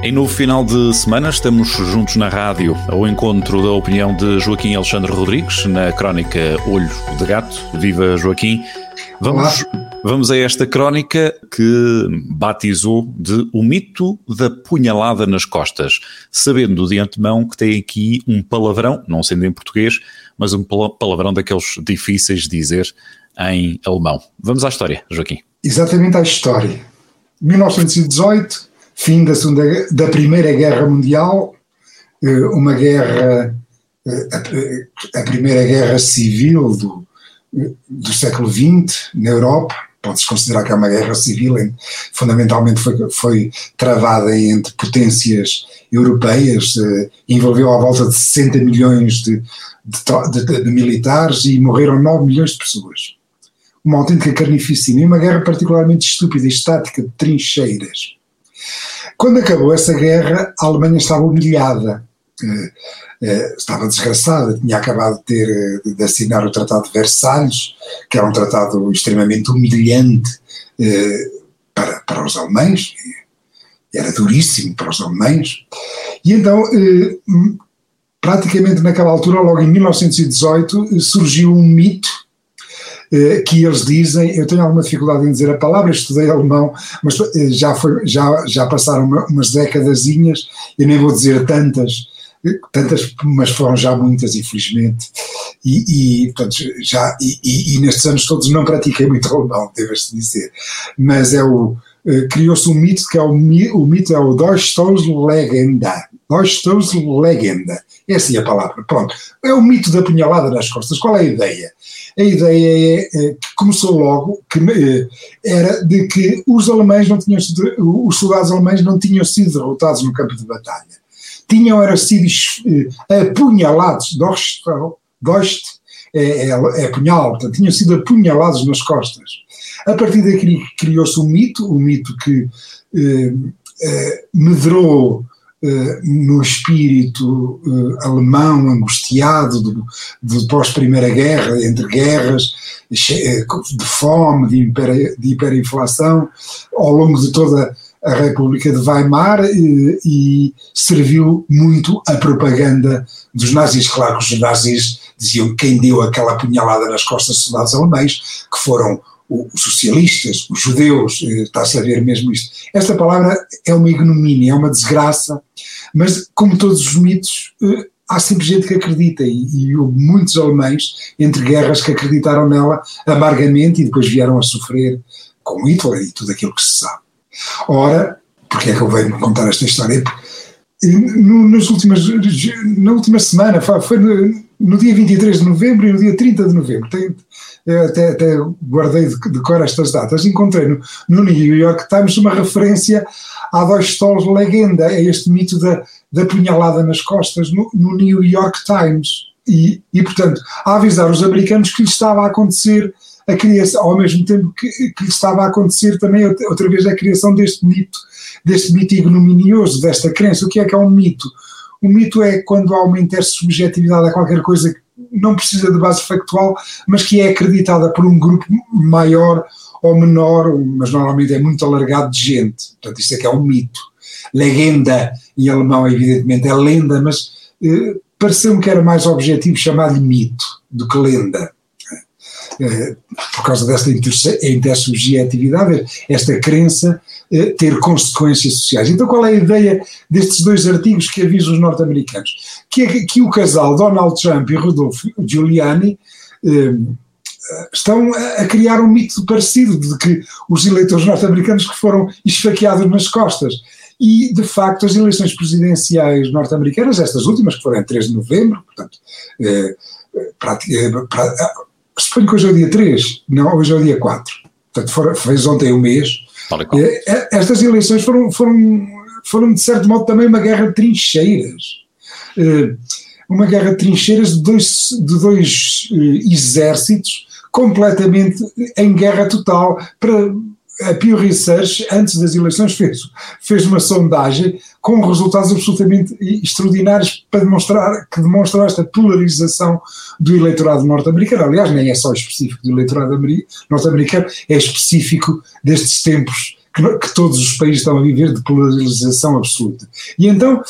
Em novo final de semana, estamos juntos na rádio ao encontro da opinião de Joaquim Alexandre Rodrigues na crónica Olho de Gato. Viva Joaquim! Vamos, vamos a esta crónica que batizou de O Mito da Punhalada nas Costas, sabendo de antemão que tem aqui um palavrão, não sendo em português, mas um palavrão daqueles difíceis de dizer em alemão. Vamos à história, Joaquim. Exatamente à história. 1918, fim da, segunda, da Primeira Guerra Mundial, eh, uma guerra, eh, a Primeira Guerra Civil do, do século XX na Europa, pode-se considerar que é uma guerra civil, fundamentalmente foi, foi travada entre potências europeias, eh, envolveu à volta de 60 milhões de, de, de, de, militares e morreram 9 milhões de pessoas. Uma autêntica carnificina e uma guerra particularmente estúpida e estática de trincheiras. Quando acabou essa guerra, a Alemanha estava humilhada. Eh, eh, estava desgraçada, tinha acabado de, ter, eh, de assinar o Tratado de Versalhes, que era um tratado extremamente humilhante para, para os alemães, era duríssimo para os alemães, e então, praticamente naquela altura, logo em 1918, surgiu um mito que eles dizem, eu tenho alguma dificuldade em dizer a palavra, estudei alemão, mas já, foi, já, já passaram umas décadasinhas, eu nem vou dizer tantas, tantas, mas foram já muitas, infelizmente, e, e, portanto, já, e, e, nestes anos todos não pratiquei muito alemão, deve-se dizer, mas é o, criou-se um mito que é o, o mito é o Legenda, Legenda, é assim a palavra, pronto, é o mito da punhalada nas costas, qual é a ideia? A ideia é, é que começou logo, que uh, era de que os alemães não tinham sido, os soldados alemães não tinham sido derrotados no campo de batalha, tinham era sido eh, apunhalados, Dost, Dost é, é, é punhal, portanto, tinham sido apunhalados nas costas. A partir daí criou-se um mito, um mito que eh, eh, medrou eh, no espírito eh, alemão angustiado do, do pós-primeira guerra, entre guerras, eh, de fome, de, hiper, de hiperinflação, ao longo de toda a República de Weimar e, e, serviu muito a propaganda dos nazis. Claro que os nazis diziam quem deu aquela punhalada nas costas dos soldados alemães, que foram os socialistas, os judeus, eh, está-se a ver mesmo isto. Esta palavra é uma ignomínia, é uma desgraça, mas como todos os mitos, eh, há sempre gente que acredita e, houve muitos alemães entre guerras que acreditaram nela amargamente e depois vieram a sofrer com Hitler e tudo aquilo que se sabe. Ora, porque é que eu venho contar esta história? No, nas últimas, na última semana, foi no, dia 23 de novembro e no dia 30 de novembro, tenho, até, até, guardei de, de, cor estas datas, encontrei no, no, New York Times uma referência dois Stols legenda, a este mito da, da punhalada nas costas no, no New York Times. E, e, portanto, a avisar os americanos que lhe estava a acontecer a criação, ao mesmo tempo que, que estava a acontecer também outra vez a criação deste mito, deste mito ignominioso, desta crença. O que é que é um mito? O mito é quando há uma intersubjetividade a qualquer coisa que não precisa de base factual, mas que é acreditada por um grupo maior ou menor, mas normalmente é muito alargado de gente. Portanto, isto é que é um mito. Legenda, em alemão, evidentemente, é lenda, mas eh, pareceu-me que era mais objetivo chamar-lhe mito do que lenda. Eh, por causa desta intersubjetividade, esta crença eh, ter consequências sociais. Então, qual é a ideia destes dois artigos que avisam os norte-americanos? Que, é que o casal Donald Trump e Rodolfo Giuliani eh, estão a criar um mito parecido de que os eleitores norte-americanos que foram esfaqueados nas costas. E, de facto, as eleições presidenciais norte-americanas, estas últimas, que foram em 3 de novembro, portanto, eh, Suponho que hoje é o dia 3, não, hoje é o dia 4. Portanto, for, fez ontem um mês. É, estas eleições foram, foram, foram, de certo modo, também uma guerra de trincheiras. Eh, uma guerra de trincheiras de dois, de dois exércitos completamente em guerra total para a Pew Research, antes das eleições, fez, fez uma sondagem com resultados absolutamente extraordinários para demonstrar que demonstram esta polarização do eleitorado norte-americano. Aliás, nem é só específico do eleitorado norte-americano, é específico destes tempos que, que, todos os países estão a viver de polarização absoluta. E então,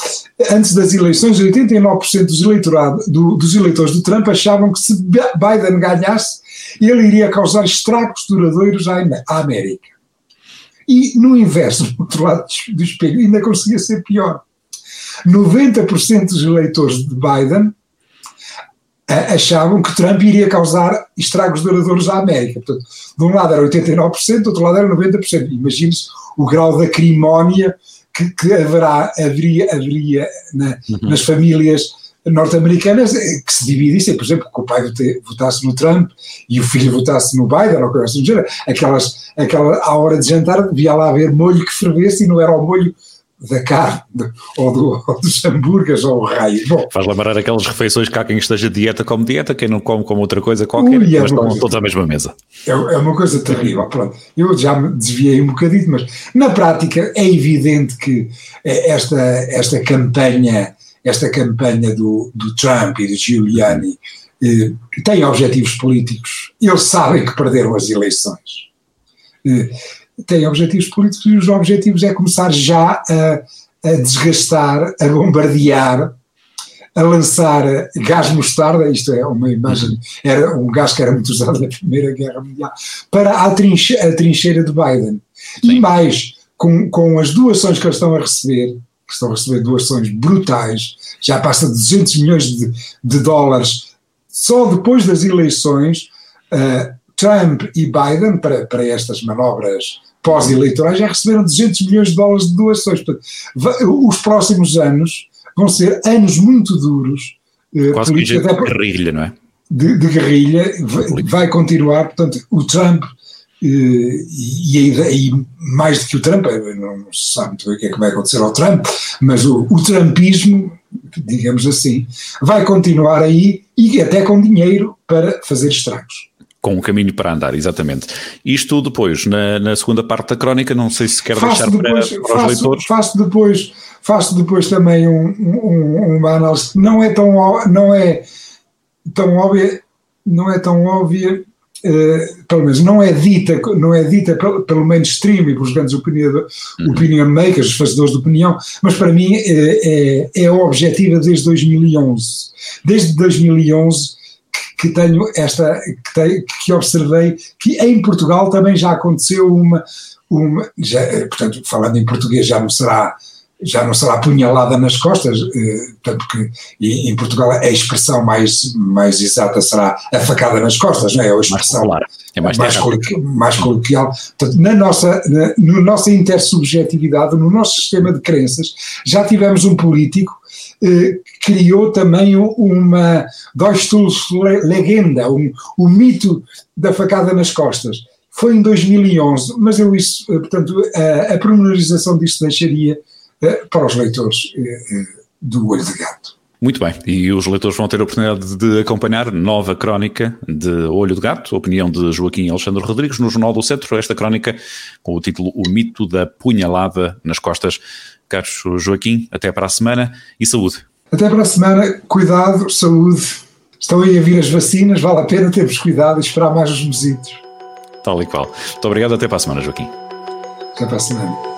antes das eleições, 89% dos, eleitorado, do, dos eleitores do Trump achavam que se Biden ganhasse, ele iria causar estragos duradouros à, à América. E no inverso, do outro lado do espelho, ainda conseguia ser pior. 90% dos eleitores de Biden achavam que Trump iria causar estragos duradouros à América. Portanto, de um lado era 89%, do outro lado era 90%. Imagine-se o grau de acrimónia que, que haverá, haveria, haveria na, uhum. nas famílias norte-americanas eh, que se dividissem, por exemplo, que o pai votasse no Trump e o filho votasse no Biden, ou coisa assim, aquelas, aquela, à hora de jantar devia lá haver molho que fervesse e não era o molho da carne ou, do, ou dos hambúrgueres ou o raio. Bom, Faz lembrar aquelas refeições que há quem esteja dieta como dieta, quem não come como outra coisa qualquer, ui, é mas estão todos à mesma mesa. É, é, uma coisa terrível. Pronto, eu já me desviei um bocadinho, mas na prática é evidente que eh, esta, esta campanha, esta campanha do, do Trump e do Giuliani eh, tem objetivos políticos. Eles sabem que perderam as eleições. Eh, tem objetivos políticos e os objetivos é começar já a, a desgastar, a bombardear, a lançar gás mostarda, isto é uma imagem, era um gás que era muito usado na Primeira Guerra Mundial, para a trincheira, a trincheira de Biden. Sim. E mais, com, com as doações que eles estão a receber, que estão a receber doações brutais, já passa de 200 milhões de, de dólares só depois das eleições, uh, Trump e Biden, para, para estas manobras pós-eleitorais, já receberam 200 milhões de dólares de doações. Portanto, os próximos anos vão ser anos muito duros. Eh, Quase que de guerrilha, não é? De, de guerrilha, vai, vai, continuar, portanto, o Trump e, e, e, mais do que o Trump, não se sabe muito bem o que é que vai acontecer ao Trump, mas o, o Trumpismo, digamos assim, vai continuar aí e até com dinheiro para fazer estragos com um caminho para andar, exatamente. Isto depois, na, na segunda parte da crónica, não sei se quer faço deixar depois, para, para faço, os leitores. Faço depois, faço depois também um, um, uma análise, não é tão, não é tão óbvia, não é tão óbvia, uh, pelo menos não é dita, não é dita pelo, pelo mainstream e pelos grandes opinion, uhum. opinion makers, os fazedores de opinião, mas para mim é, é, é objetiva desde 2011. Desde 2011 que tenho esta, que, tenho, que observei que em Portugal também já aconteceu uma, uma já, portanto, falando em português já não será já não será punhalada nas costas, eh, porque em Portugal a expressão mais, mais exata será a facada nas costas, não é? A expressão mais, é mais, mais, coloquial, mais coloquial. Portanto, na nossa, na, na nossa intersubjetividade, no nosso sistema de crenças, já tivemos um político eh, criou também uma Deutschstuhlslegenda, um, o mito da facada nas costas. Foi em 2011, mas eu isso, eh, portanto, a, a disso deixaria para os leitores do Olho de Gato. Muito bem, e os leitores vão ter a oportunidade de acompanhar nova crónica de Olho de Gato, opinião de Joaquim Alexandre Rodrigues, no Jornal do Centro, esta crónica com o título O Mito da Punhalada nas Costas. Caros Joaquim, até para a semana e saúde. Até para a semana, cuidado, saúde. Estão aí a vir as vacinas, vale a pena termos cuidado e esperar mais os mesitos. Tal e qual. Muito obrigado, até para a semana, Joaquim. Até para a semana.